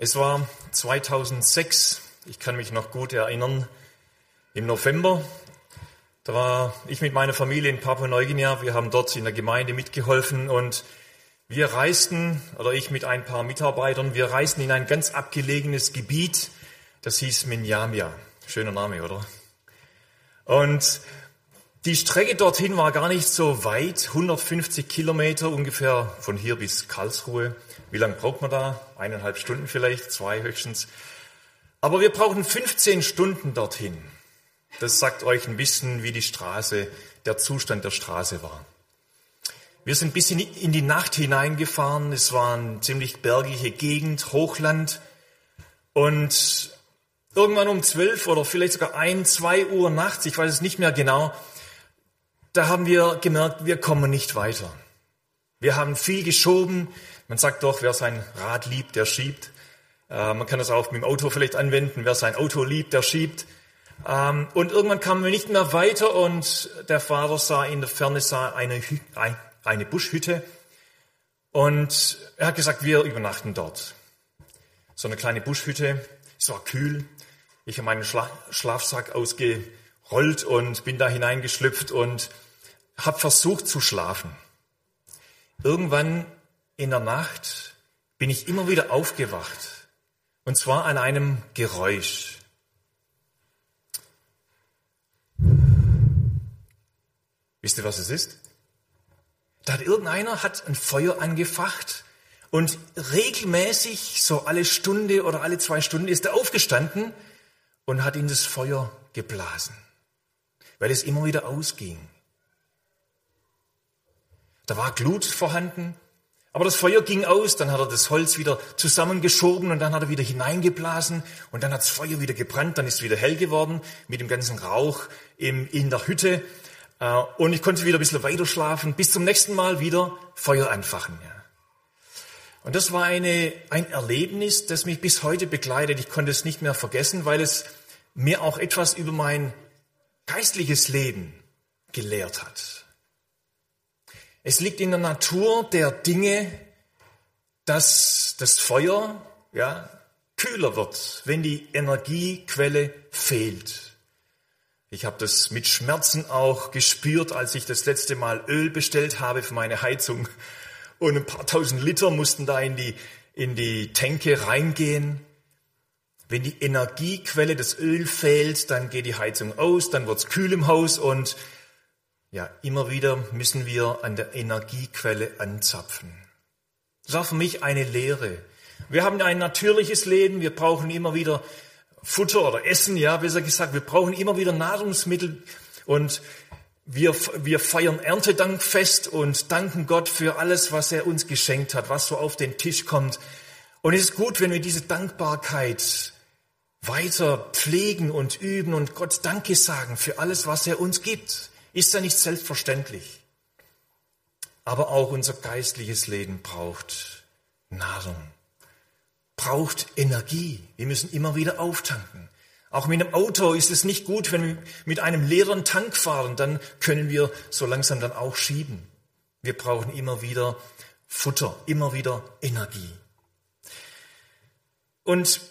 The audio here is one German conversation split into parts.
Es war 2006, ich kann mich noch gut erinnern, im November. Da war ich mit meiner Familie in Papua-Neuguinea. Wir haben dort in der Gemeinde mitgeholfen und wir reisten, oder ich mit ein paar Mitarbeitern, wir reisten in ein ganz abgelegenes Gebiet, das hieß Minyamia. Schöner Name, oder? Und die Strecke dorthin war gar nicht so weit, 150 Kilometer ungefähr von hier bis Karlsruhe. Wie lange braucht man da? Eineinhalb Stunden vielleicht, zwei höchstens. Aber wir brauchen 15 Stunden dorthin. Das sagt euch ein bisschen, wie die Straße, der Zustand der Straße war. Wir sind bis in die Nacht hineingefahren. Es war eine ziemlich bergige Gegend, Hochland. Und irgendwann um zwölf oder vielleicht sogar ein, zwei Uhr nachts, ich weiß es nicht mehr genau, da haben wir gemerkt, wir kommen nicht weiter. Wir haben viel geschoben. Man sagt doch, wer sein Rad liebt, der schiebt. Äh, man kann das auch mit dem Auto vielleicht anwenden. Wer sein Auto liebt, der schiebt. Ähm, und irgendwann kamen wir nicht mehr weiter und der Vater sah in der Ferne sah eine, eine Buschhütte und er hat gesagt, wir übernachten dort. So eine kleine Buschhütte. Es war kühl. Ich habe meinen Schla Schlafsack ausgerollt und bin da hineingeschlüpft und habe versucht zu schlafen. Irgendwann in der Nacht bin ich immer wieder aufgewacht. Und zwar an einem Geräusch. Wisst ihr, was es ist? Da hat irgendeiner hat ein Feuer angefacht und regelmäßig, so alle Stunde oder alle zwei Stunden, ist er aufgestanden und hat in das Feuer geblasen, weil es immer wieder ausging. Da war Glut vorhanden, aber das Feuer ging aus, dann hat er das Holz wieder zusammengeschoben und dann hat er wieder hineingeblasen und dann hat das Feuer wieder gebrannt, dann ist es wieder hell geworden mit dem ganzen Rauch in der Hütte äh, und ich konnte wieder ein bisschen weiter schlafen, bis zum nächsten Mal wieder Feuer anfachen. Und das war eine, ein Erlebnis, das mich bis heute begleitet. Ich konnte es nicht mehr vergessen, weil es mir auch etwas über mein geistliches Leben gelehrt hat. Es liegt in der Natur der Dinge, dass das Feuer ja, kühler wird, wenn die Energiequelle fehlt. Ich habe das mit Schmerzen auch gespürt, als ich das letzte Mal Öl bestellt habe für meine Heizung. Und ein paar tausend Liter mussten da in die, in die Tänke reingehen. Wenn die Energiequelle, das Öl fehlt, dann geht die Heizung aus, dann wird's kühl im Haus und ja, immer wieder müssen wir an der Energiequelle anzapfen. Das war für mich eine Lehre. Wir haben ein natürliches Leben, wir brauchen immer wieder Futter oder Essen, ja, besser gesagt, wir brauchen immer wieder Nahrungsmittel und wir, wir feiern Erntedankfest und danken Gott für alles, was er uns geschenkt hat, was so auf den Tisch kommt. Und es ist gut, wenn wir diese Dankbarkeit weiter pflegen und üben und Gott Danke sagen für alles, was er uns gibt. Ist ja nicht selbstverständlich. Aber auch unser geistliches Leben braucht Nahrung, braucht Energie. Wir müssen immer wieder auftanken. Auch mit einem Auto ist es nicht gut, wenn wir mit einem leeren Tank fahren, dann können wir so langsam dann auch schieben. Wir brauchen immer wieder Futter, immer wieder Energie. Und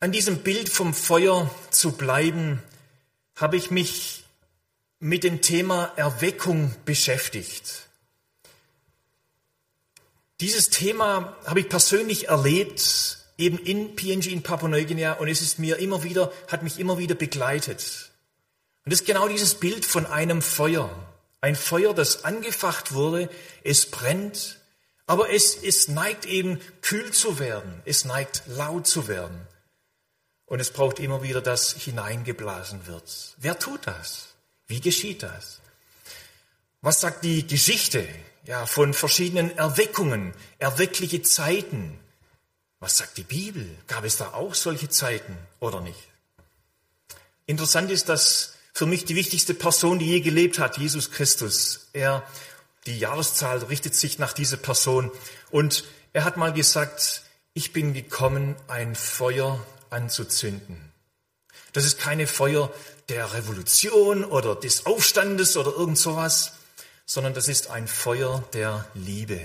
an diesem Bild vom Feuer zu bleiben, habe ich mich mit dem Thema Erweckung beschäftigt. Dieses Thema habe ich persönlich erlebt, eben in PNG in Papua-Neuguinea, und es ist mir immer wieder, hat mich immer wieder begleitet. Und das ist genau dieses Bild von einem Feuer. Ein Feuer, das angefacht wurde, es brennt, aber es, es neigt eben kühl zu werden, es neigt laut zu werden. Und es braucht immer wieder, dass hineingeblasen wird. Wer tut das? Wie geschieht das? Was sagt die Geschichte ja, von verschiedenen Erweckungen, erweckliche Zeiten? Was sagt die Bibel? Gab es da auch solche Zeiten oder nicht? Interessant ist, dass für mich die wichtigste Person, die je gelebt hat, Jesus Christus, er, die Jahreszahl richtet sich nach dieser Person und er hat mal gesagt, ich bin gekommen, ein Feuer anzuzünden. Das ist keine Feuer der Revolution oder des Aufstandes oder irgend sowas, sondern das ist ein Feuer der Liebe.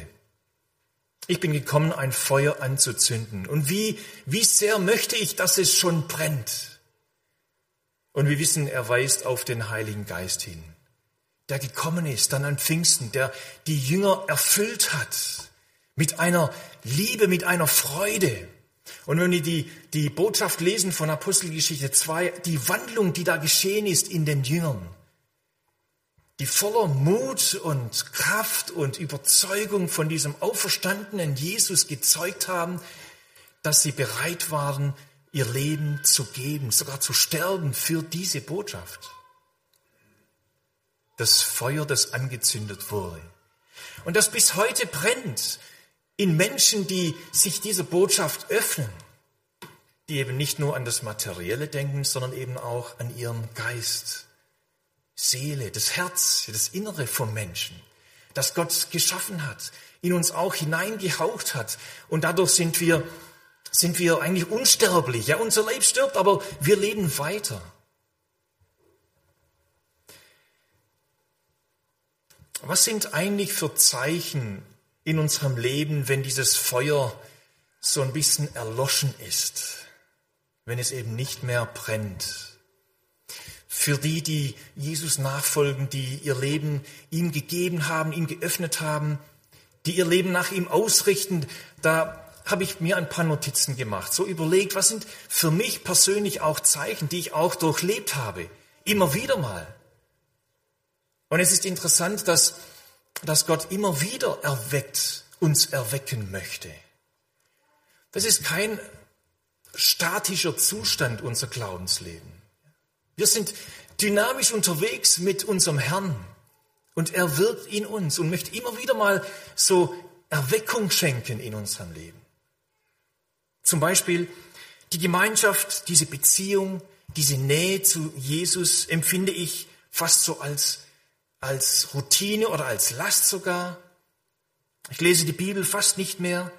Ich bin gekommen, ein Feuer anzuzünden. Und wie, wie sehr möchte ich, dass es schon brennt. Und wir wissen, er weist auf den Heiligen Geist hin, der gekommen ist, dann an Pfingsten, der die Jünger erfüllt hat mit einer Liebe, mit einer Freude. Und wenn wir die, die Botschaft lesen von Apostelgeschichte 2, die Wandlung, die da geschehen ist in den Jüngern, die voller Mut und Kraft und Überzeugung von diesem auferstandenen Jesus gezeugt haben, dass sie bereit waren, ihr Leben zu geben, sogar zu sterben für diese Botschaft. Das Feuer, das angezündet wurde. Und das bis heute brennt in Menschen, die sich dieser Botschaft öffnen, die eben nicht nur an das Materielle denken, sondern eben auch an ihren Geist Seele, das Herz, das Innere vom Menschen, das Gott geschaffen hat, in uns auch hineingehaucht hat. Und dadurch sind wir, sind wir eigentlich unsterblich. Ja, unser Leib stirbt, aber wir leben weiter. Was sind eigentlich für Zeichen in unserem Leben, wenn dieses Feuer so ein bisschen erloschen ist, wenn es eben nicht mehr brennt? für die, die Jesus nachfolgen, die ihr Leben ihm gegeben haben, ihm geöffnet haben, die ihr Leben nach ihm ausrichten. Da habe ich mir ein paar Notizen gemacht, so überlegt, was sind für mich persönlich auch Zeichen, die ich auch durchlebt habe, immer wieder mal. Und es ist interessant, dass, dass Gott immer wieder erweckt, uns erwecken möchte. Das ist kein statischer Zustand, unser Glaubensleben. Wir sind dynamisch unterwegs mit unserem Herrn und er wirkt in uns und möchte immer wieder mal so Erweckung schenken in unserem Leben. Zum Beispiel die Gemeinschaft, diese Beziehung, diese Nähe zu Jesus empfinde ich fast so als, als Routine oder als Last sogar. Ich lese die Bibel fast nicht mehr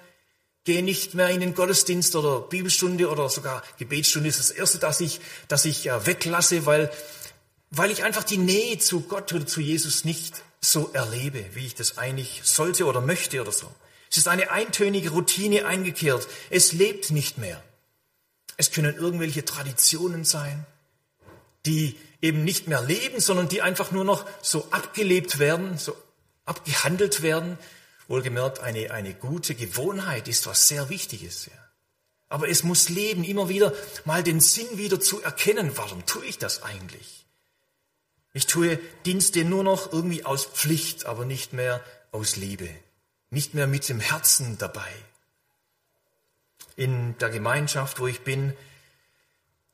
gehe nicht mehr in den Gottesdienst oder Bibelstunde oder sogar Gebetsstunde. Ist das Erste, das ich, das ich äh, weglasse, weil, weil ich einfach die Nähe zu Gott oder zu Jesus nicht so erlebe, wie ich das eigentlich sollte oder möchte oder so. Es ist eine eintönige Routine eingekehrt. Es lebt nicht mehr. Es können irgendwelche Traditionen sein, die eben nicht mehr leben, sondern die einfach nur noch so abgelebt werden, so abgehandelt werden Wohlgemerkt, eine, eine gute Gewohnheit ist was sehr Wichtiges. Ja. Aber es muss leben, immer wieder mal den Sinn wieder zu erkennen. Warum tue ich das eigentlich? Ich tue Dienste nur noch irgendwie aus Pflicht, aber nicht mehr aus Liebe. Nicht mehr mit dem Herzen dabei. In der Gemeinschaft, wo ich bin,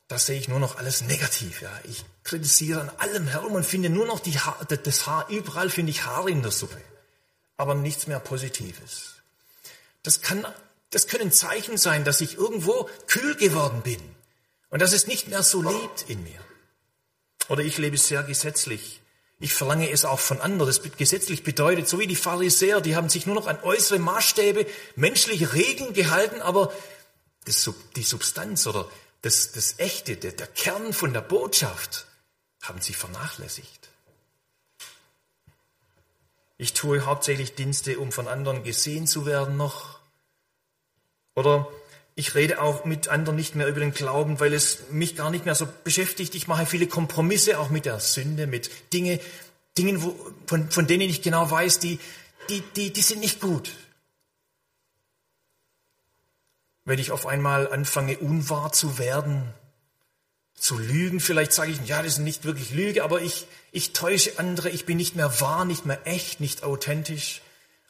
da sehe ich nur noch alles negativ. Ja. Ich kritisiere an allem herum und finde nur noch Haar, das Haar, überall finde ich Haare in der Suppe aber nichts mehr Positives. Das, kann, das können Zeichen sein, dass ich irgendwo kühl geworden bin und dass es nicht mehr so lebt in mir. Oder ich lebe sehr gesetzlich. Ich verlange es auch von anderen. Das gesetzlich bedeutet, so wie die Pharisäer, die haben sich nur noch an äußere Maßstäbe, menschliche Regeln gehalten, aber das, die Substanz oder das, das Echte, der, der Kern von der Botschaft haben sie vernachlässigt. Ich tue hauptsächlich Dienste, um von anderen gesehen zu werden noch. Oder ich rede auch mit anderen nicht mehr über den Glauben, weil es mich gar nicht mehr so beschäftigt. Ich mache viele Kompromisse auch mit der Sünde, mit Dinge, Dingen, wo, von, von denen ich genau weiß, die, die, die, die sind nicht gut. Wenn ich auf einmal anfange, unwahr zu werden, zu lügen. Vielleicht sage ich, ja, das ist nicht wirklich Lüge, aber ich, ich täusche andere, ich bin nicht mehr wahr, nicht mehr echt, nicht authentisch.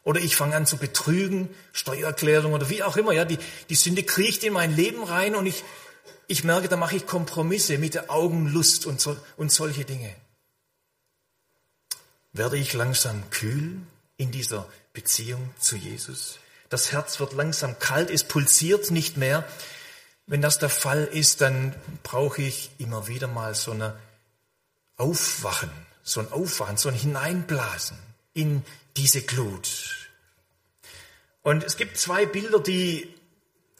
Oder ich fange an zu betrügen, Steuererklärung oder wie auch immer. Ja, die, die Sünde kriecht in mein Leben rein und ich, ich merke, da mache ich Kompromisse mit der Augenlust und, so, und solche Dinge. Werde ich langsam kühl in dieser Beziehung zu Jesus? Das Herz wird langsam kalt, es pulsiert nicht mehr. Wenn das der Fall ist, dann brauche ich immer wieder mal so eine Aufwachen, so ein Aufwachen, so ein Hineinblasen in diese Glut. Und es gibt zwei Bilder, die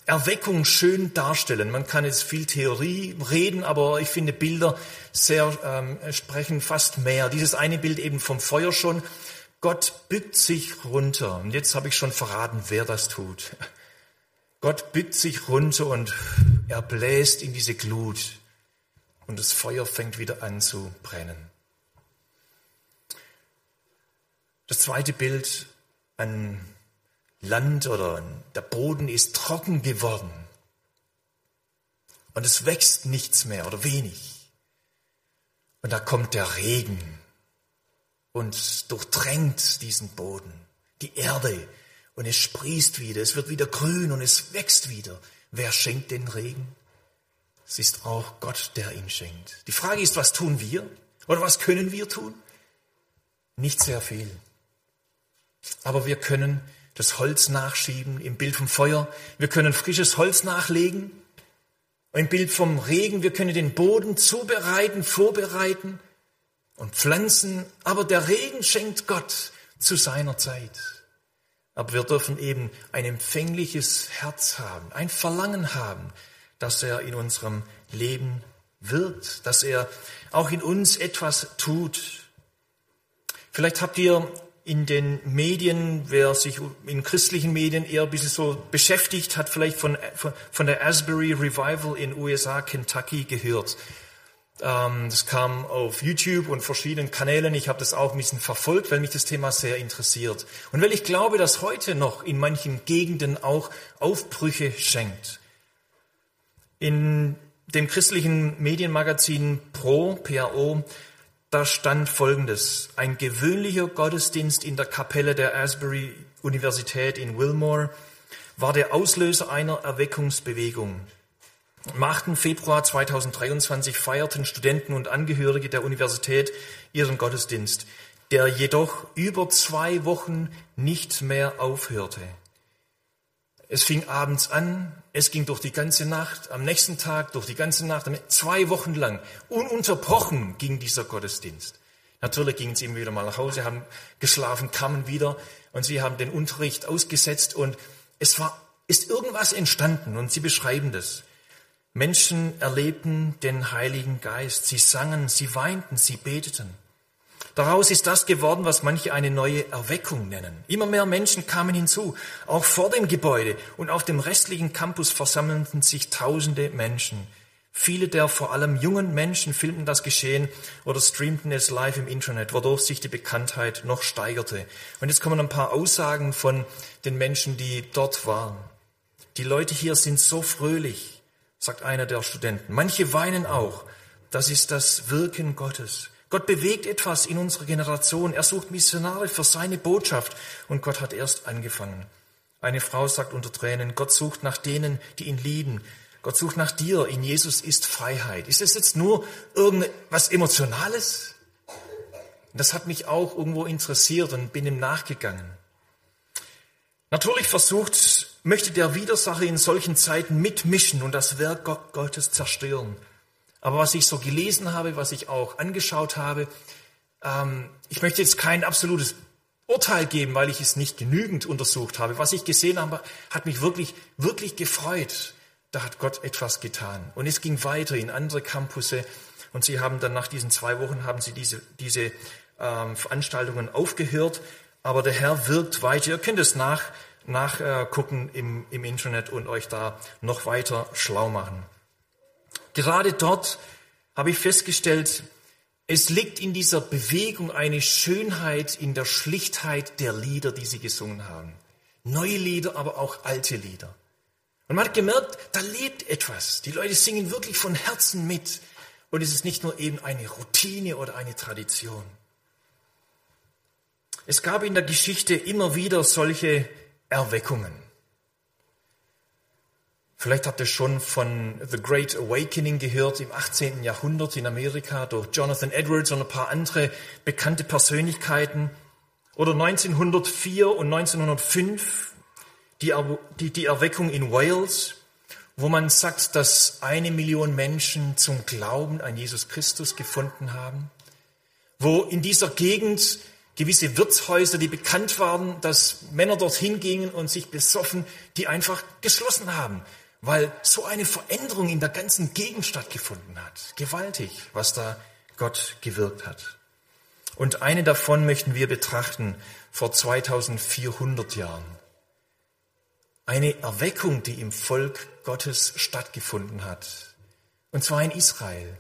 Erweckung schön darstellen. Man kann jetzt viel Theorie reden, aber ich finde Bilder sehr ähm, sprechen fast mehr. Dieses eine Bild eben vom Feuer schon. Gott bückt sich runter. Und jetzt habe ich schon verraten, wer das tut. Gott bückt sich runter und er bläst in diese Glut. Und das Feuer fängt wieder an zu brennen. Das zweite Bild, ein Land oder der Boden ist trocken geworden. Und es wächst nichts mehr oder wenig. Und da kommt der Regen und durchdrängt diesen Boden, die Erde. Und es sprießt wieder, es wird wieder grün und es wächst wieder. Wer schenkt den Regen? Es ist auch Gott, der ihn schenkt. Die Frage ist, was tun wir? Oder was können wir tun? Nicht sehr viel. Aber wir können das Holz nachschieben im Bild vom Feuer. Wir können frisches Holz nachlegen. Im Bild vom Regen, wir können den Boden zubereiten, vorbereiten und pflanzen. Aber der Regen schenkt Gott zu seiner Zeit. Aber wir dürfen eben ein empfängliches Herz haben, ein Verlangen haben, dass er in unserem Leben wirkt, dass er auch in uns etwas tut. Vielleicht habt ihr in den Medien, wer sich in christlichen Medien eher ein bisschen so beschäftigt hat, vielleicht von, von der Asbury Revival in USA, Kentucky gehört. Ähm, das kam auf YouTube und verschiedenen Kanälen. Ich habe das auch ein bisschen verfolgt, weil mich das Thema sehr interessiert. Und weil ich glaube, dass heute noch in manchen Gegenden auch Aufbrüche schenkt. In dem christlichen Medienmagazin Pro, PRO, da stand Folgendes. Ein gewöhnlicher Gottesdienst in der Kapelle der Asbury Universität in Wilmore war der Auslöser einer Erweckungsbewegung. Am 8. Februar 2023 feierten Studenten und Angehörige der Universität ihren Gottesdienst, der jedoch über zwei Wochen nicht mehr aufhörte. Es fing abends an, es ging durch die ganze Nacht, am nächsten Tag durch die ganze Nacht, zwei Wochen lang, ununterbrochen ging dieser Gottesdienst. Natürlich gingen sie immer wieder mal nach Hause, haben geschlafen, kamen wieder und sie haben den Unterricht ausgesetzt und es war, ist irgendwas entstanden und sie beschreiben das. Menschen erlebten den Heiligen Geist, sie sangen, sie weinten, sie beteten. Daraus ist das geworden, was manche eine neue Erweckung nennen. Immer mehr Menschen kamen hinzu, auch vor dem Gebäude und auf dem restlichen Campus versammelten sich tausende Menschen. Viele der vor allem jungen Menschen filmten das Geschehen oder streamten es live im Internet, wodurch sich die Bekanntheit noch steigerte. Und jetzt kommen ein paar Aussagen von den Menschen, die dort waren. Die Leute hier sind so fröhlich, sagt einer der Studenten. Manche weinen auch. Das ist das Wirken Gottes. Gott bewegt etwas in unserer Generation. Er sucht Missionare für seine Botschaft und Gott hat erst angefangen. Eine Frau sagt unter Tränen, Gott sucht nach denen, die ihn lieben. Gott sucht nach dir. In Jesus ist Freiheit. Ist es jetzt nur irgendwas Emotionales? Das hat mich auch irgendwo interessiert und bin ihm nachgegangen. Natürlich versucht, möchte der Widersacher in solchen Zeiten mitmischen und das Werk Gottes zerstören. Aber was ich so gelesen habe, was ich auch angeschaut habe, ähm, ich möchte jetzt kein absolutes Urteil geben, weil ich es nicht genügend untersucht habe. Was ich gesehen habe, hat mich wirklich, wirklich gefreut. Da hat Gott etwas getan. Und es ging weiter in andere Campusse. Und sie haben dann nach diesen zwei Wochen haben sie diese, diese ähm, Veranstaltungen aufgehört. Aber der Herr wirkt weiter. Ihr könnt es nach, nachgucken im, im Internet und euch da noch weiter schlau machen. Gerade dort habe ich festgestellt, es liegt in dieser Bewegung eine Schönheit in der Schlichtheit der Lieder, die sie gesungen haben. Neue Lieder, aber auch alte Lieder. Und man hat gemerkt, da lebt etwas. Die Leute singen wirklich von Herzen mit. Und es ist nicht nur eben eine Routine oder eine Tradition. Es gab in der Geschichte immer wieder solche Erweckungen. Vielleicht habt ihr schon von The Great Awakening gehört im 18. Jahrhundert in Amerika durch Jonathan Edwards und ein paar andere bekannte Persönlichkeiten. Oder 1904 und 1905 die, die, die Erweckung in Wales, wo man sagt, dass eine Million Menschen zum Glauben an Jesus Christus gefunden haben. Wo in dieser Gegend gewisse Wirtshäuser, die bekannt waren, dass Männer dorthin gingen und sich besoffen, die einfach geschlossen haben, weil so eine Veränderung in der ganzen Gegend stattgefunden hat. Gewaltig, was da Gott gewirkt hat. Und eine davon möchten wir betrachten vor 2400 Jahren. Eine Erweckung, die im Volk Gottes stattgefunden hat. Und zwar in Israel.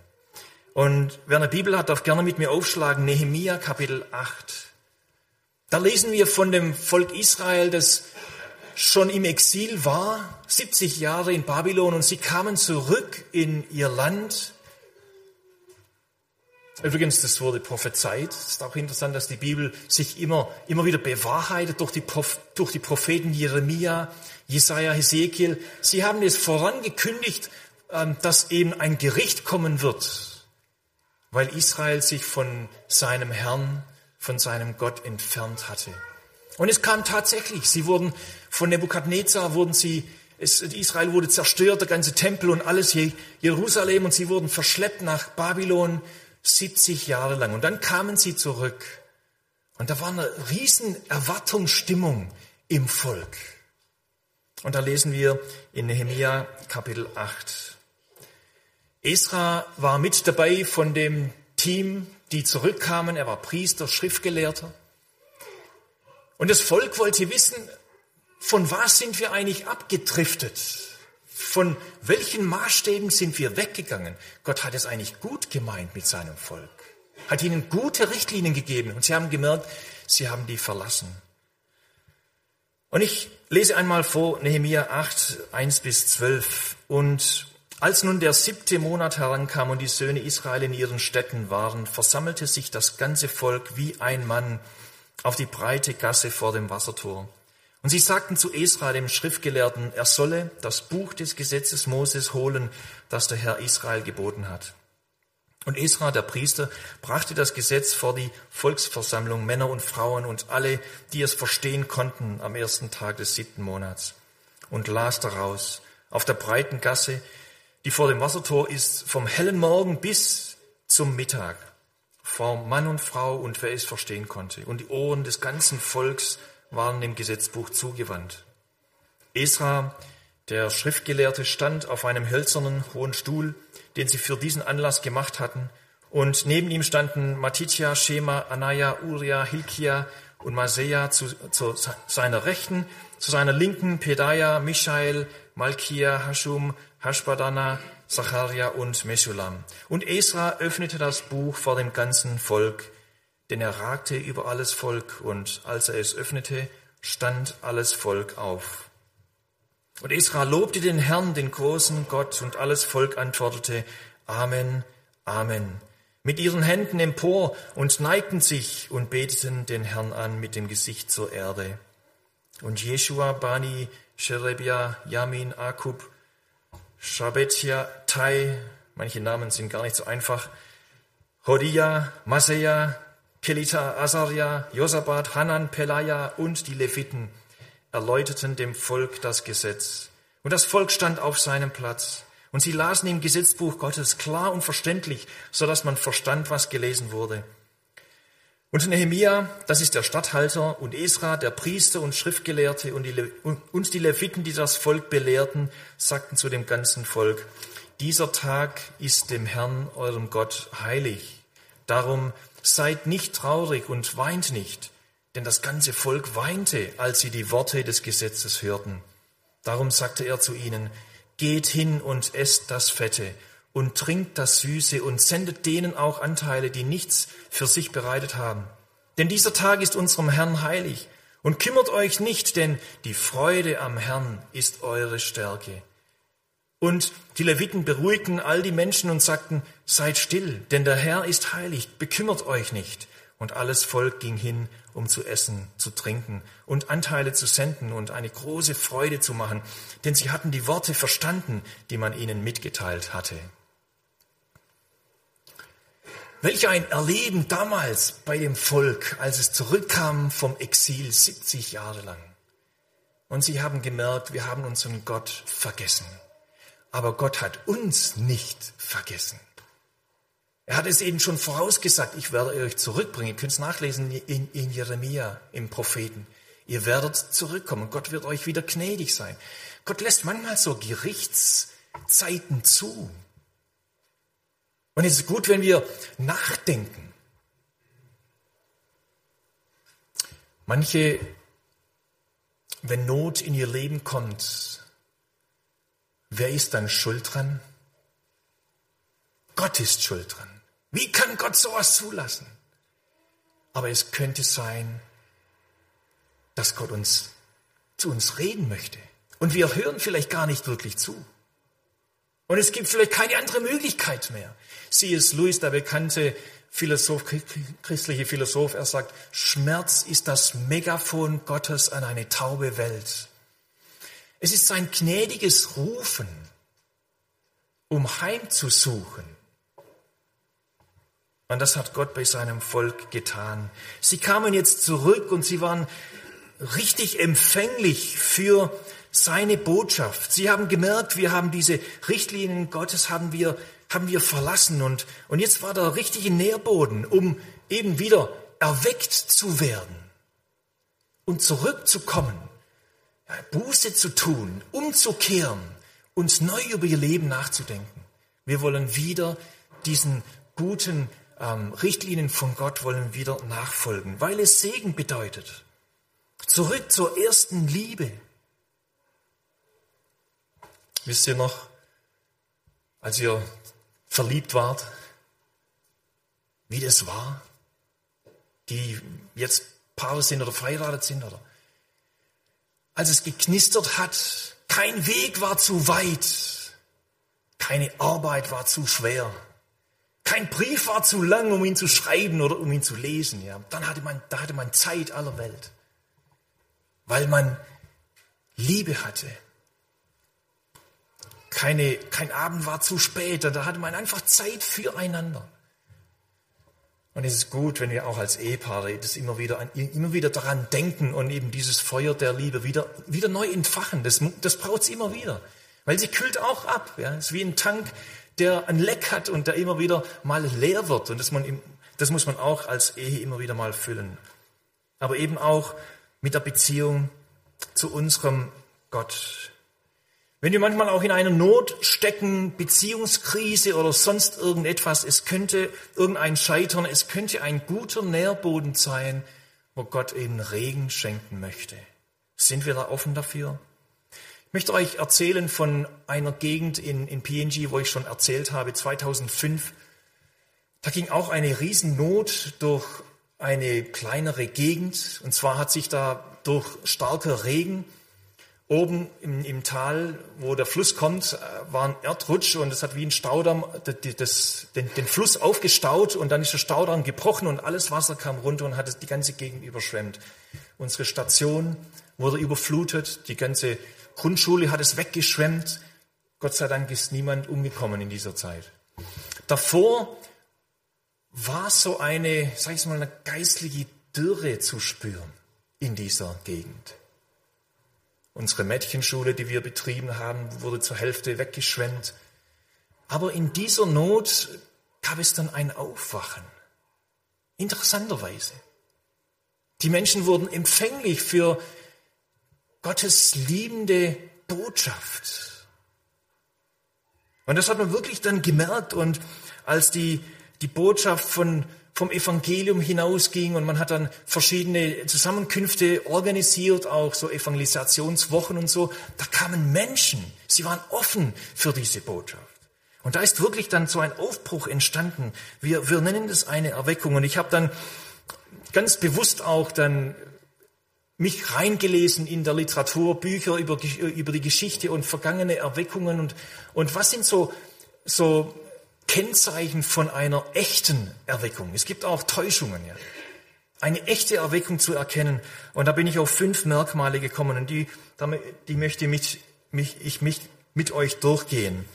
Und wer eine Bibel hat, darf gerne mit mir aufschlagen, Nehemia Kapitel 8. Da lesen wir von dem Volk Israel, das schon im Exil war, 70 Jahre in Babylon, und sie kamen zurück in ihr Land. Übrigens, das wurde prophezeit. Es ist auch interessant, dass die Bibel sich immer, immer wieder bewahrheitet durch die, durch die Propheten Jeremia, Jesaja, Hesekiel. Sie haben es vorangekündigt, ähm, dass eben ein Gericht kommen wird, weil Israel sich von seinem Herrn, von seinem Gott entfernt hatte. Und es kam tatsächlich. Sie wurden von Nebukadnezar wurden sie, es, Israel wurde zerstört, der ganze Tempel und alles Jerusalem und sie wurden verschleppt nach Babylon 70 Jahre lang. Und dann kamen sie zurück. Und da war eine riesen Erwartungsstimmung im Volk. Und da lesen wir in Nehemia Kapitel 8. Esra war mit dabei von dem Team, die zurückkamen. Er war Priester, Schriftgelehrter. Und das Volk wollte wissen, von was sind wir eigentlich abgedriftet? Von welchen Maßstäben sind wir weggegangen? Gott hat es eigentlich gut gemeint mit seinem Volk, hat ihnen gute Richtlinien gegeben und sie haben gemerkt, sie haben die verlassen. Und ich lese einmal vor Nehemia 8, 1 bis 12. Und als nun der siebte Monat herankam und die Söhne Israel in ihren Städten waren, versammelte sich das ganze Volk wie ein Mann auf die breite Gasse vor dem Wassertor. Und sie sagten zu Esra, dem Schriftgelehrten, er solle das Buch des Gesetzes Moses holen, das der Herr Israel geboten hat. Und Esra, der Priester, brachte das Gesetz vor die Volksversammlung, Männer und Frauen und alle, die es verstehen konnten, am ersten Tag des siebten Monats und las daraus auf der breiten Gasse, die vor dem Wassertor ist, vom hellen Morgen bis zum Mittag vor Mann und Frau und wer es verstehen konnte. Und die Ohren des ganzen Volks waren dem Gesetzbuch zugewandt. Esra, der Schriftgelehrte, stand auf einem hölzernen hohen Stuhl, den sie für diesen Anlass gemacht hatten, und neben ihm standen Matitja, Shema, Anaya, Uria, Hilkia und Maseja zu, zu seiner Rechten, zu seiner Linken Pedaya, Michael, Malkia, Hashum, Hashbadana, Zacharia und Meshulam. Und Esra öffnete das Buch vor dem ganzen Volk, denn er ragte über alles Volk, und als er es öffnete, stand alles Volk auf. Und Esra lobte den Herrn, den großen Gott, und alles Volk antwortete, Amen, Amen, mit ihren Händen empor und neigten sich und beteten den Herrn an mit dem Gesicht zur Erde. Und Jeshua, Bani, Sherebia, Yamin, Akub Shabetja, Tai, manche Namen sind gar nicht so einfach, Hodia, Maseja, Kelita, Asaria, Josabat, Hanan, Pelaja und die Leviten erläuterten dem Volk das Gesetz. Und das Volk stand auf seinem Platz. Und sie lasen im Gesetzbuch Gottes klar und verständlich, so dass man verstand, was gelesen wurde. Und Nehemia, das ist der Statthalter, und Esra, der Priester und Schriftgelehrte, und die, Le und die Leviten, die das Volk belehrten, sagten zu dem ganzen Volk, dieser Tag ist dem Herrn, eurem Gott, heilig. Darum seid nicht traurig und weint nicht, denn das ganze Volk weinte, als sie die Worte des Gesetzes hörten. Darum sagte er zu ihnen, geht hin und esst das Fette und trinkt das Süße und sendet denen auch Anteile, die nichts für sich bereitet haben. Denn dieser Tag ist unserem Herrn heilig. Und kümmert euch nicht, denn die Freude am Herrn ist eure Stärke. Und die Leviten beruhigten all die Menschen und sagten, seid still, denn der Herr ist heilig, bekümmert euch nicht. Und alles Volk ging hin, um zu essen, zu trinken und Anteile zu senden und eine große Freude zu machen, denn sie hatten die Worte verstanden, die man ihnen mitgeteilt hatte. Welch ein Erleben damals bei dem Volk, als es zurückkam vom Exil 70 Jahre lang. Und sie haben gemerkt, wir haben unseren Gott vergessen. Aber Gott hat uns nicht vergessen. Er hat es ihnen schon vorausgesagt, ich werde euch zurückbringen. Ihr könnt es nachlesen in, in Jeremia, im Propheten. Ihr werdet zurückkommen. Gott wird euch wieder gnädig sein. Gott lässt manchmal so Gerichtszeiten zu. Und es ist gut, wenn wir nachdenken. Manche, wenn Not in ihr Leben kommt, wer ist dann schuld dran? Gott ist schuld dran. Wie kann Gott sowas zulassen? Aber es könnte sein, dass Gott uns zu uns reden möchte. Und wir hören vielleicht gar nicht wirklich zu. Und es gibt vielleicht keine andere Möglichkeit mehr. C.S. Lewis, der bekannte Philosoph, christliche Philosoph, er sagt, Schmerz ist das Megafon Gottes an eine taube Welt. Es ist sein gnädiges Rufen, um heimzusuchen. Und das hat Gott bei seinem Volk getan. Sie kamen jetzt zurück und sie waren richtig empfänglich für seine Botschaft. Sie haben gemerkt, wir haben diese Richtlinien Gottes haben wir, haben wir verlassen und, und jetzt war der richtige Nährboden, um eben wieder erweckt zu werden und zurückzukommen, Buße zu tun, umzukehren, uns neu über ihr Leben nachzudenken. Wir wollen wieder diesen guten ähm, Richtlinien von Gott wollen wieder nachfolgen, weil es Segen bedeutet. Zurück zur ersten Liebe. Wisst ihr noch, als ihr verliebt wart, wie das war? Die jetzt Paare sind oder verheiratet sind oder? Als es geknistert hat, kein Weg war zu weit, keine Arbeit war zu schwer, kein Brief war zu lang, um ihn zu schreiben oder um ihn zu lesen. Ja. Dann hatte man, da hatte man Zeit aller Welt weil man Liebe hatte. Keine, kein Abend war zu spät, da hatte man einfach Zeit füreinander. Und es ist gut, wenn wir auch als Ehepaare das immer wieder, immer wieder daran denken und eben dieses Feuer der Liebe wieder, wieder neu entfachen. Das, das braucht es immer wieder. Weil sie kühlt auch ab. Ja. Es ist wie ein Tank, der ein Leck hat und der immer wieder mal leer wird. Und das, man, das muss man auch als Ehe immer wieder mal füllen. Aber eben auch mit der Beziehung zu unserem Gott. Wenn wir manchmal auch in einer Not stecken, Beziehungskrise oder sonst irgendetwas, es könnte irgendein Scheitern, es könnte ein guter Nährboden sein, wo Gott eben Regen schenken möchte. Sind wir da offen dafür? Ich möchte euch erzählen von einer Gegend in, in PNG, wo ich schon erzählt habe, 2005. Da ging auch eine Riesennot durch eine kleinere Gegend. Und zwar hat sich da durch starker Regen oben im, im Tal, wo der Fluss kommt, äh, war ein Erdrutsch und es hat wie ein Staudamm das, das, den, den, Fluss aufgestaut und dann ist der Staudamm gebrochen und alles Wasser kam runter und hat die ganze Gegend überschwemmt. Unsere Station wurde überflutet, die ganze Grundschule hat es weggeschwemmt. Gott sei Dank ist niemand umgekommen in dieser Zeit. Davor war so eine, sag ich mal, eine geistliche Dürre zu spüren in dieser Gegend. Unsere Mädchenschule, die wir betrieben haben, wurde zur Hälfte weggeschwemmt. Aber in dieser Not gab es dann ein Aufwachen. Interessanterweise. Die Menschen wurden empfänglich für Gottes liebende Botschaft. Und das hat man wirklich dann gemerkt. Und als die die Botschaft von, vom Evangelium hinausging und man hat dann verschiedene Zusammenkünfte organisiert, auch so Evangelisationswochen und so. Da kamen Menschen, sie waren offen für diese Botschaft. Und da ist wirklich dann so ein Aufbruch entstanden. Wir, wir nennen das eine Erweckung. Und ich habe dann ganz bewusst auch dann mich reingelesen in der Literatur, Bücher über, über die Geschichte und vergangene Erweckungen und, und was sind so, so Kennzeichen von einer echten Erweckung. Es gibt auch Täuschungen. Ja. Eine echte Erweckung zu erkennen. Und da bin ich auf fünf Merkmale gekommen und die, die möchte mich, mich, ich mich mit euch durchgehen.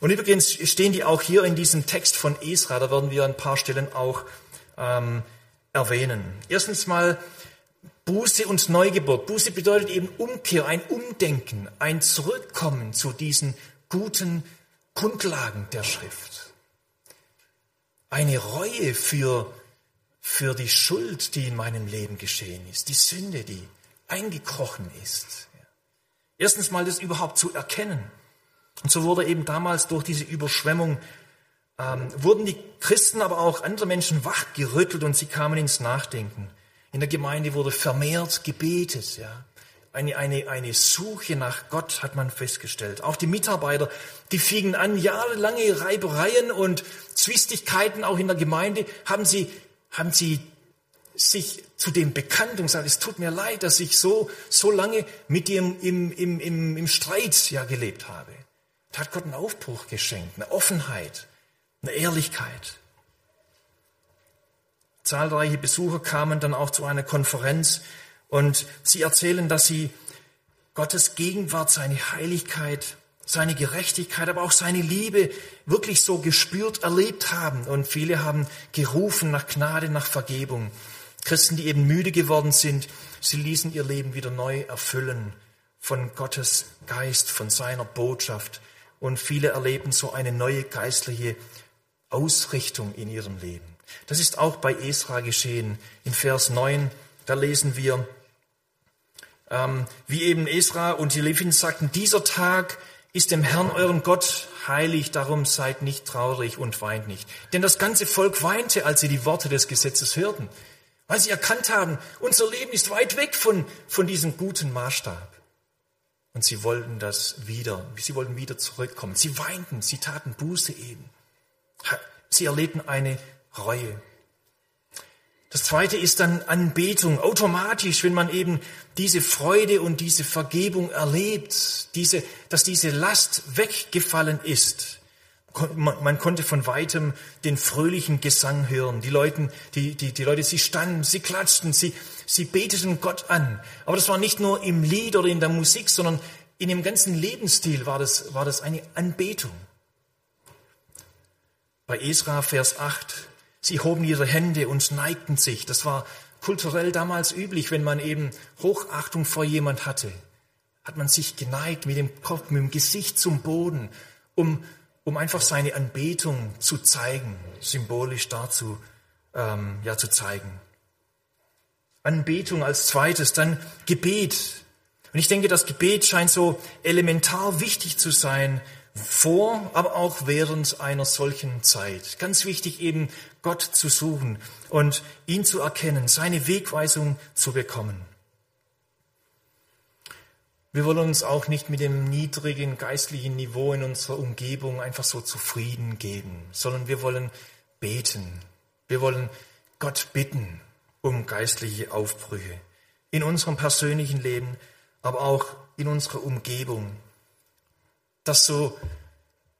Und übrigens stehen die auch hier in diesem Text von Esra. Da werden wir ein paar Stellen auch ähm, erwähnen. Erstens mal Buße und Neugeburt. Buße bedeutet eben Umkehr, ein Umdenken, ein Zurückkommen zu diesen guten Grundlagen der Schrift eine Reue für, für die Schuld, die in meinem Leben geschehen ist, die Sünde, die eingekrochen ist. Erstens mal das überhaupt zu erkennen. Und so wurde eben damals durch diese Überschwemmung, ähm, wurden die Christen, aber auch andere Menschen wachgerüttelt und sie kamen ins Nachdenken. In der Gemeinde wurde vermehrt gebetet, ja. Eine, eine, eine Suche nach Gott hat man festgestellt. Auch die Mitarbeiter, die fingen an, jahrelange Reibereien und Zwistigkeiten auch in der Gemeinde, haben sie, haben sie sich zu dem bekannt und gesagt, es tut mir leid, dass ich so, so lange mit dir im, im, im, im Streit ja gelebt habe. Da hat Gott einen Aufbruch geschenkt, eine Offenheit, eine Ehrlichkeit. Zahlreiche Besucher kamen dann auch zu einer Konferenz und sie erzählen, dass sie Gottes Gegenwart, seine Heiligkeit, seine Gerechtigkeit, aber auch seine Liebe wirklich so gespürt, erlebt haben. Und viele haben gerufen nach Gnade, nach Vergebung. Christen, die eben müde geworden sind, sie ließen ihr Leben wieder neu erfüllen von Gottes Geist, von seiner Botschaft. Und viele erleben so eine neue geistliche Ausrichtung in ihrem Leben. Das ist auch bei Esra geschehen. In Vers 9, da lesen wir, ähm, wie eben Esra und die Leviten sagten, dieser Tag ist dem Herrn eurem Gott heilig, darum seid nicht traurig und weint nicht. Denn das ganze Volk weinte, als sie die Worte des Gesetzes hörten, weil sie erkannt haben, unser Leben ist weit weg von, von diesem guten Maßstab. Und sie wollten das wieder, sie wollten wieder zurückkommen. Sie weinten, sie taten Buße eben. Sie erlebten eine Reue. Das zweite ist dann Anbetung. Automatisch, wenn man eben diese Freude und diese Vergebung erlebt, diese, dass diese Last weggefallen ist. Man konnte von weitem den fröhlichen Gesang hören. Die Leute, die, die, die Leute, sie standen, sie klatschten, sie, sie beteten Gott an. Aber das war nicht nur im Lied oder in der Musik, sondern in dem ganzen Lebensstil war das, war das eine Anbetung. Bei Esra, Vers 8, Sie hoben ihre Hände und neigten sich. Das war kulturell damals üblich, wenn man eben Hochachtung vor jemand hatte. Hat man sich geneigt mit dem Kopf, mit dem Gesicht zum Boden, um, um einfach seine Anbetung zu zeigen, symbolisch dazu ähm, ja, zu zeigen. Anbetung als zweites, dann Gebet. Und ich denke, das Gebet scheint so elementar wichtig zu sein vor, aber auch während einer solchen Zeit. Ganz wichtig eben, Gott zu suchen und ihn zu erkennen, seine Wegweisung zu bekommen. Wir wollen uns auch nicht mit dem niedrigen geistlichen Niveau in unserer Umgebung einfach so zufrieden geben, sondern wir wollen beten. Wir wollen Gott bitten um geistliche Aufbrüche in unserem persönlichen Leben, aber auch in unserer Umgebung dass so,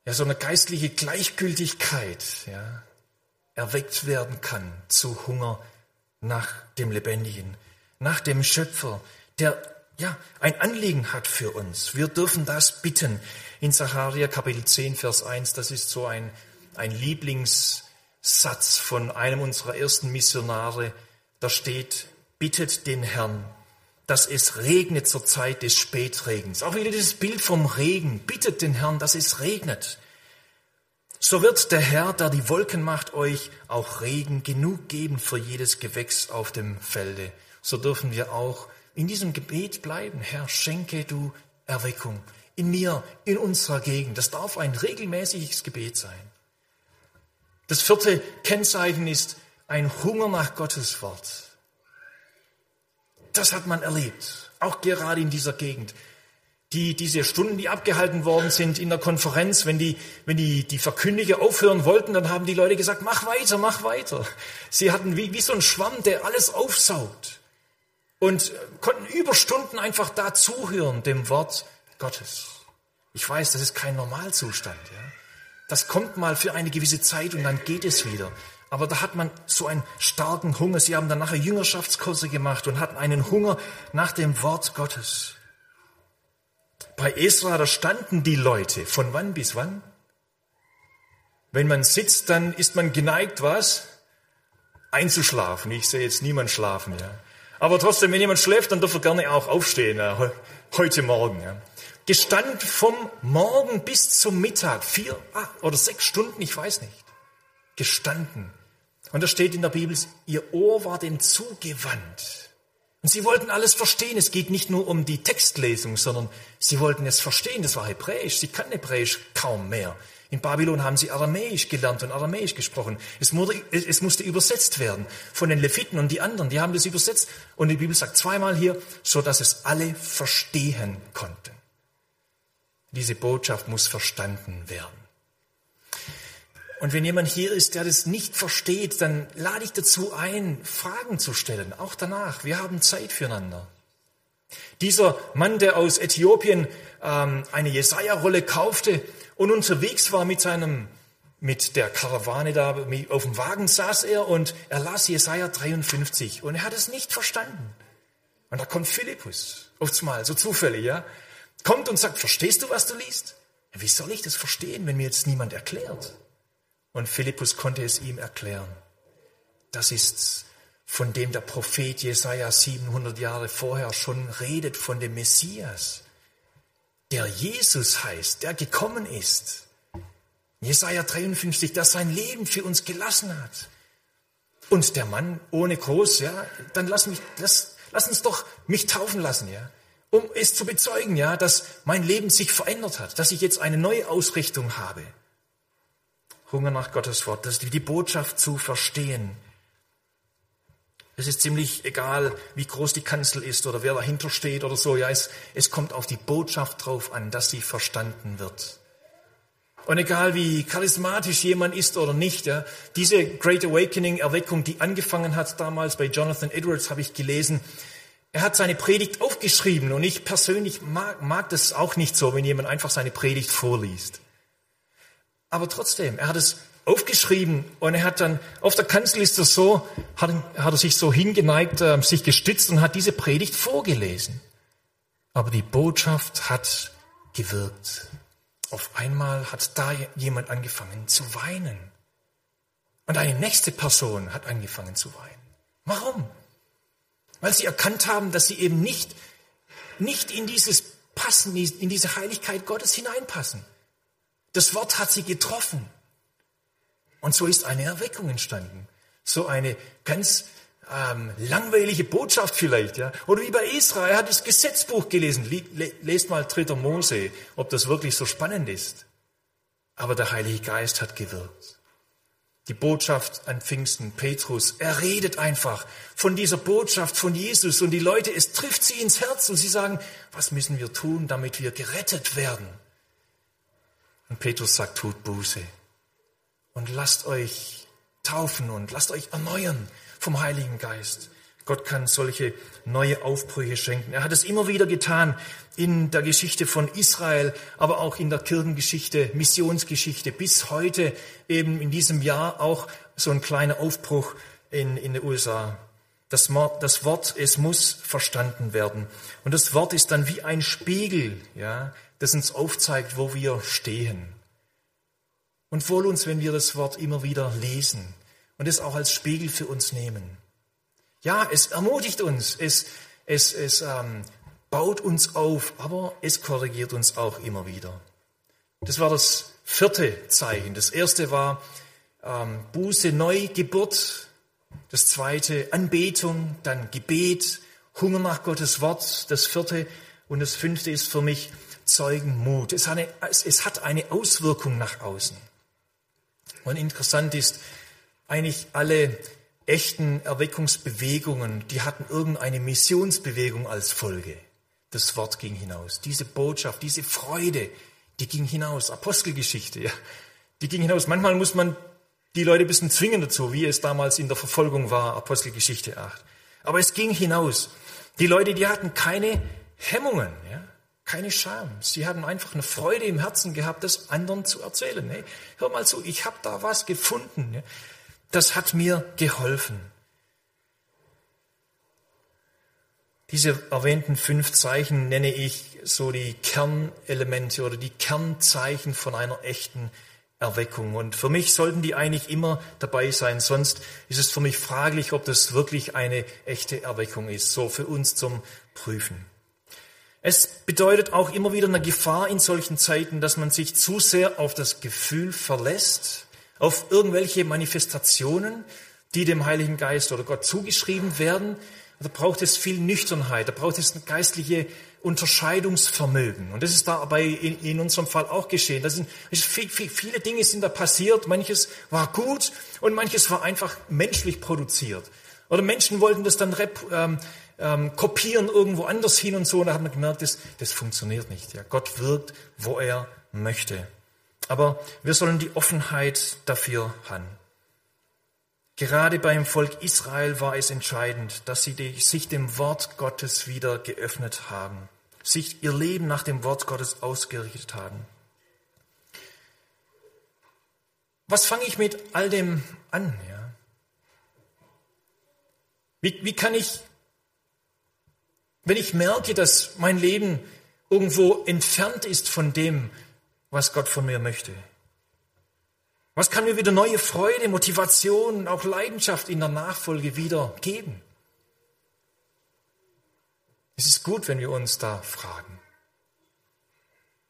ja, so eine geistliche Gleichgültigkeit ja, erweckt werden kann zu Hunger nach dem Lebendigen, nach dem Schöpfer, der ja, ein Anliegen hat für uns. Wir dürfen das bitten. In Sacharja Kapitel 10, Vers 1, das ist so ein, ein Lieblingssatz von einem unserer ersten Missionare. Da steht, bittet den Herrn, dass es regnet zur Zeit des Spätregens. Auch wieder dieses Bild vom Regen. Bittet den Herrn, dass es regnet. So wird der Herr, der die Wolken macht, euch auch Regen genug geben für jedes Gewächs auf dem Felde. So dürfen wir auch in diesem Gebet bleiben. Herr, schenke du Erweckung in mir, in unserer Gegend. Das darf ein regelmäßiges Gebet sein. Das vierte Kennzeichen ist ein Hunger nach Gottes Wort. Das hat man erlebt, auch gerade in dieser Gegend. Die, diese Stunden, die abgehalten worden sind in der Konferenz, wenn die, wenn die, die Verkündiger aufhören wollten, dann haben die Leute gesagt, mach weiter, mach weiter. Sie hatten wie, wie so ein Schwamm, der alles aufsaugt und konnten über Stunden einfach da zuhören, dem Wort Gottes. Ich weiß, das ist kein Normalzustand. Ja? Das kommt mal für eine gewisse Zeit und dann geht es wieder. Aber da hat man so einen starken Hunger. Sie haben dann nachher Jüngerschaftskurse gemacht und hatten einen Hunger nach dem Wort Gottes. Bei Esra, da standen die Leute. Von wann bis wann? Wenn man sitzt, dann ist man geneigt, was? Einzuschlafen. Ich sehe jetzt niemand schlafen, ja. Aber trotzdem, wenn jemand schläft, dann darf er gerne auch aufstehen, ja. heute Morgen, ja. Gestand vom Morgen bis zum Mittag, vier oder sechs Stunden, ich weiß nicht. Gestanden und da steht in der Bibel, ihr Ohr war dem zugewandt. Und sie wollten alles verstehen. Es geht nicht nur um die Textlesung, sondern sie wollten es verstehen. Das war Hebräisch. Sie kannten Hebräisch kaum mehr. In Babylon haben sie Aramäisch gelernt und Aramäisch gesprochen. Es, wurde, es musste übersetzt werden von den Leviten und die anderen. Die haben das übersetzt. Und die Bibel sagt zweimal hier, so dass es alle verstehen konnten. Diese Botschaft muss verstanden werden. Und wenn jemand hier ist, der das nicht versteht, dann lade ich dazu ein, Fragen zu stellen, auch danach. Wir haben Zeit füreinander. Dieser Mann, der aus Äthiopien ähm, eine Jesaja-Rolle kaufte und unterwegs war mit seinem mit der Karawane da auf dem Wagen saß er und er las Jesaja 53 und er hat es nicht verstanden. Und da kommt Philippus, oft mal so zufällig, ja, kommt und sagt, verstehst du, was du liest? Wie soll ich das verstehen, wenn mir jetzt niemand erklärt? Und Philippus konnte es ihm erklären. Das ist von dem der Prophet Jesaja 700 Jahre vorher schon redet, von dem Messias, der Jesus heißt, der gekommen ist. Jesaja 53, der sein Leben für uns gelassen hat. Und der Mann ohne groß, ja, dann lass mich, lass, lass uns doch mich taufen lassen, ja, um es zu bezeugen, ja, dass mein Leben sich verändert hat, dass ich jetzt eine neue Ausrichtung habe. Hunger nach Gottes Wort, das die Botschaft zu verstehen, es ist ziemlich egal, wie groß die Kanzel ist oder wer dahinter steht oder so. Ja, es, es kommt auf die Botschaft drauf an, dass sie verstanden wird. Und egal wie charismatisch jemand ist oder nicht, ja, diese Great Awakening Erweckung, die angefangen hat damals bei Jonathan Edwards, habe ich gelesen. Er hat seine Predigt aufgeschrieben und ich persönlich mag, mag das auch nicht so, wenn jemand einfach seine Predigt vorliest. Aber trotzdem, er hat es aufgeschrieben und er hat dann auf der Kanzel ist das so, hat, hat er sich so hingeneigt, äh, sich gestützt und hat diese Predigt vorgelesen. Aber die Botschaft hat gewirkt. Auf einmal hat da jemand angefangen zu weinen. Und eine nächste Person hat angefangen zu weinen. Warum? Weil sie erkannt haben, dass sie eben nicht, nicht in dieses Passen, in diese Heiligkeit Gottes hineinpassen. Das Wort hat sie getroffen. Und so ist eine Erweckung entstanden. So eine ganz ähm, langweilige Botschaft vielleicht, ja. Oder wie bei Israel, er hat das Gesetzbuch gelesen. Lest mal 3. Mose, ob das wirklich so spannend ist. Aber der Heilige Geist hat gewirkt. Die Botschaft an Pfingsten, Petrus, er redet einfach von dieser Botschaft von Jesus und die Leute, es trifft sie ins Herz und sie sagen, was müssen wir tun, damit wir gerettet werden? Und Petrus sagt, tut Buße und lasst euch taufen und lasst euch erneuern vom Heiligen Geist. Gott kann solche neue Aufbrüche schenken. Er hat es immer wieder getan in der Geschichte von Israel, aber auch in der Kirchengeschichte, Missionsgeschichte, bis heute eben in diesem Jahr auch so ein kleiner Aufbruch in, in den USA. Das, Wort, es muss verstanden werden. Und das Wort ist dann wie ein Spiegel, ja, das uns aufzeigt, wo wir stehen. Und wohl uns, wenn wir das Wort immer wieder lesen und es auch als Spiegel für uns nehmen. Ja, es ermutigt uns, es, es, es ähm, baut uns auf, aber es korrigiert uns auch immer wieder. Das war das vierte Zeichen. Das erste war ähm, Buße, Neugeburt. Das zweite Anbetung, dann Gebet, Hunger nach Gottes Wort. Das vierte und das fünfte ist für mich Zeugenmut. Es hat eine, es hat eine Auswirkung nach außen. Und interessant ist, eigentlich alle echten Erweckungsbewegungen, die hatten irgendeine Missionsbewegung als Folge. Das Wort ging hinaus. Diese Botschaft, diese Freude, die ging hinaus. Apostelgeschichte, ja. Die ging hinaus. Manchmal muss man die Leute ein bisschen zwingen dazu, wie es damals in der Verfolgung war, Apostelgeschichte 8. Aber es ging hinaus. Die Leute, die hatten keine Hemmungen, ja keine Scham. Sie haben einfach eine Freude im Herzen gehabt, das anderen zu erzählen. Hey, hör mal zu, ich habe da was gefunden. Das hat mir geholfen. Diese erwähnten fünf Zeichen nenne ich so die Kernelemente oder die Kernzeichen von einer echten Erweckung. Und für mich sollten die eigentlich immer dabei sein. Sonst ist es für mich fraglich, ob das wirklich eine echte Erweckung ist. So für uns zum Prüfen. Es bedeutet auch immer wieder eine Gefahr in solchen Zeiten, dass man sich zu sehr auf das Gefühl verlässt, auf irgendwelche Manifestationen, die dem Heiligen Geist oder Gott zugeschrieben werden. Da braucht es viel Nüchternheit, da braucht es eine geistliche Unterscheidungsvermögen. Und das ist dabei in, in unserem Fall auch geschehen. Das sind, viel, viel, viele Dinge sind da passiert. Manches war gut und manches war einfach menschlich produziert. Oder Menschen wollten das dann rep, ähm, ähm, kopieren irgendwo anders hin und so. Und da hat man gemerkt, das, das funktioniert nicht. Ja, Gott wirkt, wo er möchte. Aber wir sollen die Offenheit dafür haben. Gerade beim Volk Israel war es entscheidend, dass sie sich dem Wort Gottes wieder geöffnet haben, sich ihr Leben nach dem Wort Gottes ausgerichtet haben. Was fange ich mit all dem an? Ja? Wie, wie kann ich, wenn ich merke, dass mein Leben irgendwo entfernt ist von dem, was Gott von mir möchte, was kann mir wieder neue Freude, Motivation, auch Leidenschaft in der Nachfolge wieder geben? Es ist gut, wenn wir uns da fragen.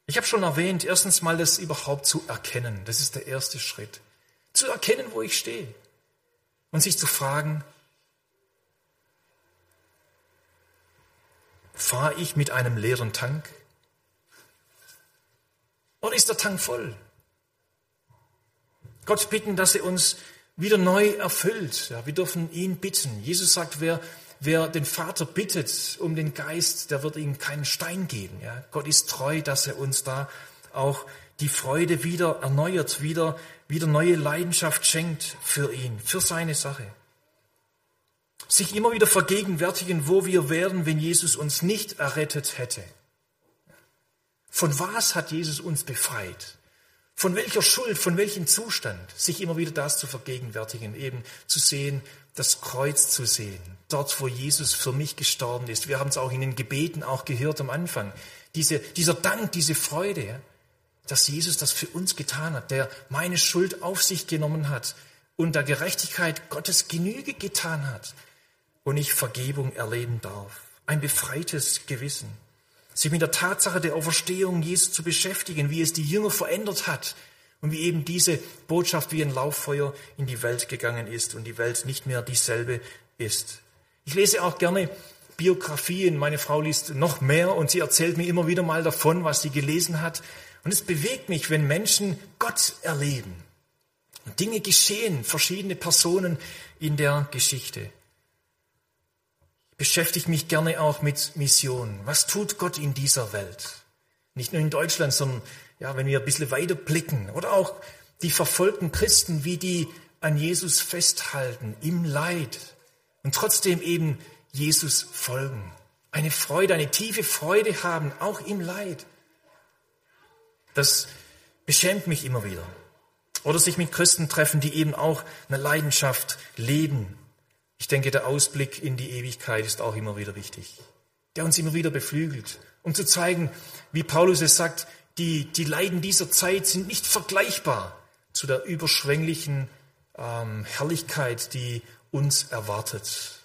Ich habe schon erwähnt, erstens mal das überhaupt zu erkennen. Das ist der erste Schritt. Zu erkennen, wo ich stehe. Und sich zu fragen, fahre ich mit einem leeren Tank? Oder ist der Tank voll? Gott bitten, dass er uns wieder neu erfüllt. Ja, wir dürfen ihn bitten. Jesus sagt, wer, wer den Vater bittet um den Geist, der wird ihm keinen Stein geben. Ja, Gott ist treu, dass er uns da auch die Freude wieder erneuert, wieder, wieder neue Leidenschaft schenkt für ihn, für seine Sache. Sich immer wieder vergegenwärtigen, wo wir wären, wenn Jesus uns nicht errettet hätte. Von was hat Jesus uns befreit? Von welcher Schuld, von welchem Zustand, sich immer wieder das zu vergegenwärtigen, eben zu sehen, das Kreuz zu sehen, dort, wo Jesus für mich gestorben ist. Wir haben es auch in den Gebeten auch gehört am Anfang. Diese, dieser Dank, diese Freude, dass Jesus das für uns getan hat, der meine Schuld auf sich genommen hat und der Gerechtigkeit Gottes Genüge getan hat und ich Vergebung erleben darf. Ein befreites Gewissen sich mit der Tatsache der Auferstehung Jesu zu beschäftigen, wie es die Jünger verändert hat und wie eben diese Botschaft wie ein Lauffeuer in die Welt gegangen ist und die Welt nicht mehr dieselbe ist. Ich lese auch gerne Biografien. Meine Frau liest noch mehr und sie erzählt mir immer wieder mal davon, was sie gelesen hat. Und es bewegt mich, wenn Menschen Gott erleben. Dinge geschehen, verschiedene Personen in der Geschichte beschäftige mich gerne auch mit Mission. Was tut Gott in dieser Welt? Nicht nur in Deutschland, sondern ja, wenn wir ein bisschen weiter blicken oder auch die verfolgten Christen, wie die an Jesus festhalten im Leid und trotzdem eben Jesus folgen. Eine Freude, eine tiefe Freude haben, auch im Leid. Das beschämt mich immer wieder. Oder sich mit Christen treffen, die eben auch eine Leidenschaft leben ich denke, der Ausblick in die Ewigkeit ist auch immer wieder wichtig, der uns immer wieder beflügelt, um zu zeigen, wie Paulus es sagt, die, die Leiden dieser Zeit sind nicht vergleichbar zu der überschwänglichen ähm, Herrlichkeit, die uns erwartet.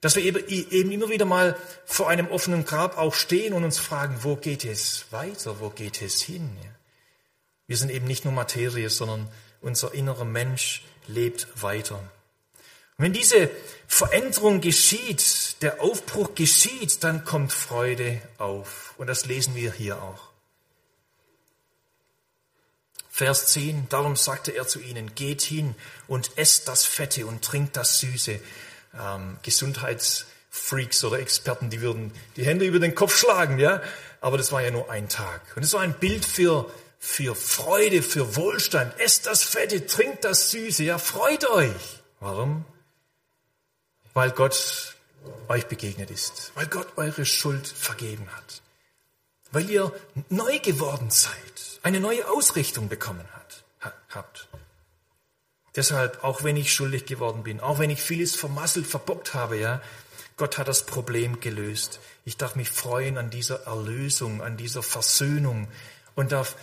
Dass wir eben, eben immer wieder mal vor einem offenen Grab auch stehen und uns fragen, wo geht es weiter, wo geht es hin? Wir sind eben nicht nur Materie, sondern unser innerer Mensch lebt weiter. Wenn diese Veränderung geschieht, der Aufbruch geschieht, dann kommt Freude auf. Und das lesen wir hier auch. Vers 10, darum sagte er zu ihnen, geht hin und esst das Fette und trinkt das Süße. Ähm, Gesundheitsfreaks oder Experten, die würden die Hände über den Kopf schlagen, ja. Aber das war ja nur ein Tag. Und es war ein Bild für, für Freude, für Wohlstand. Esst das Fette, trinkt das Süße, ja, freut euch. Warum? Weil Gott euch begegnet ist, weil Gott eure Schuld vergeben hat, weil ihr neu geworden seid, eine neue Ausrichtung bekommen hat, habt. Deshalb, auch wenn ich schuldig geworden bin, auch wenn ich vieles vermasselt, verbockt habe, ja, Gott hat das Problem gelöst. Ich darf mich freuen an dieser Erlösung, an dieser Versöhnung und darf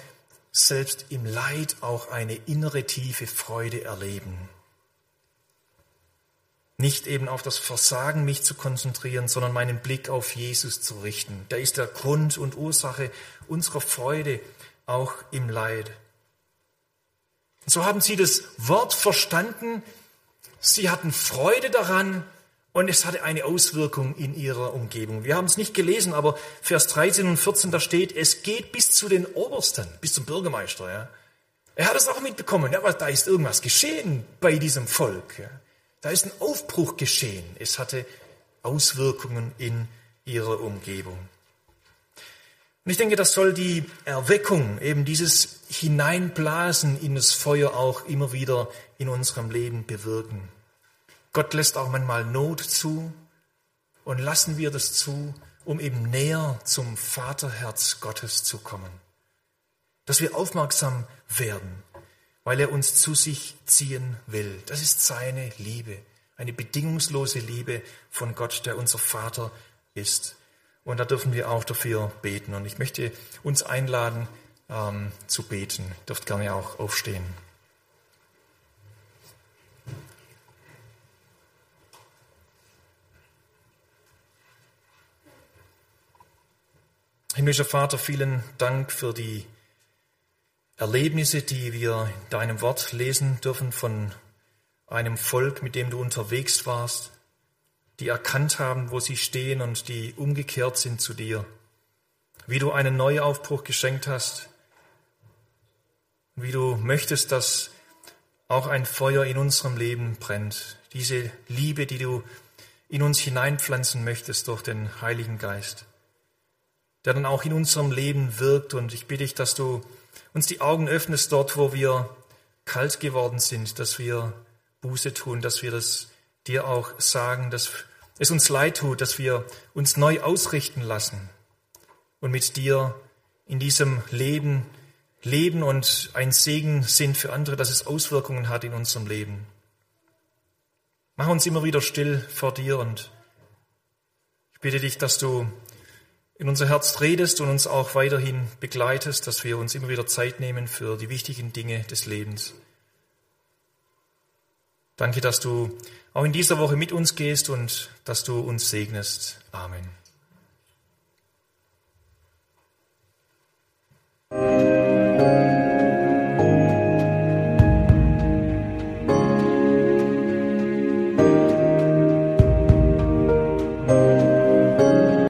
selbst im Leid auch eine innere tiefe Freude erleben. Nicht eben auf das Versagen mich zu konzentrieren, sondern meinen Blick auf Jesus zu richten. Der ist der Grund und Ursache unserer Freude auch im Leid. Und so haben sie das Wort verstanden, sie hatten Freude daran Und es hatte eine Auswirkung in ihrer Umgebung. Wir haben es nicht gelesen, aber Vers 13 und 14, da steht, es geht bis zu den Obersten, bis zum Bürgermeister. Ja. Er hat es auch mitbekommen, ja, aber da ist irgendwas geschehen bei diesem Volk. Ja. Da ist ein Aufbruch geschehen. Es hatte Auswirkungen in ihrer Umgebung. Und ich denke, das soll die Erweckung, eben dieses Hineinblasen in das Feuer auch immer wieder in unserem Leben bewirken. Gott lässt auch manchmal Not zu und lassen wir das zu, um eben näher zum Vaterherz Gottes zu kommen. Dass wir aufmerksam werden, weil er uns zu sich ziehen will. Das ist seine Liebe, eine bedingungslose Liebe von Gott, der unser Vater ist. Und da dürfen wir auch dafür beten. Und ich möchte uns einladen, ähm, zu beten. Ihr dürft gerne auch aufstehen. Himmlischer Vater, vielen Dank für die Erlebnisse, die wir in deinem Wort lesen dürfen von einem Volk, mit dem du unterwegs warst, die erkannt haben, wo sie stehen und die umgekehrt sind zu dir. Wie du einen Neuaufbruch geschenkt hast, wie du möchtest, dass auch ein Feuer in unserem Leben brennt. Diese Liebe, die du in uns hineinpflanzen möchtest durch den Heiligen Geist der dann auch in unserem Leben wirkt. Und ich bitte dich, dass du uns die Augen öffnest dort, wo wir kalt geworden sind, dass wir Buße tun, dass wir das dir auch sagen, dass es uns leid tut, dass wir uns neu ausrichten lassen und mit dir in diesem Leben leben und ein Segen sind für andere, dass es Auswirkungen hat in unserem Leben. Mach uns immer wieder still vor dir und ich bitte dich, dass du in unser Herz redest und uns auch weiterhin begleitest, dass wir uns immer wieder Zeit nehmen für die wichtigen Dinge des Lebens. Danke, dass du auch in dieser Woche mit uns gehst und dass du uns segnest. Amen.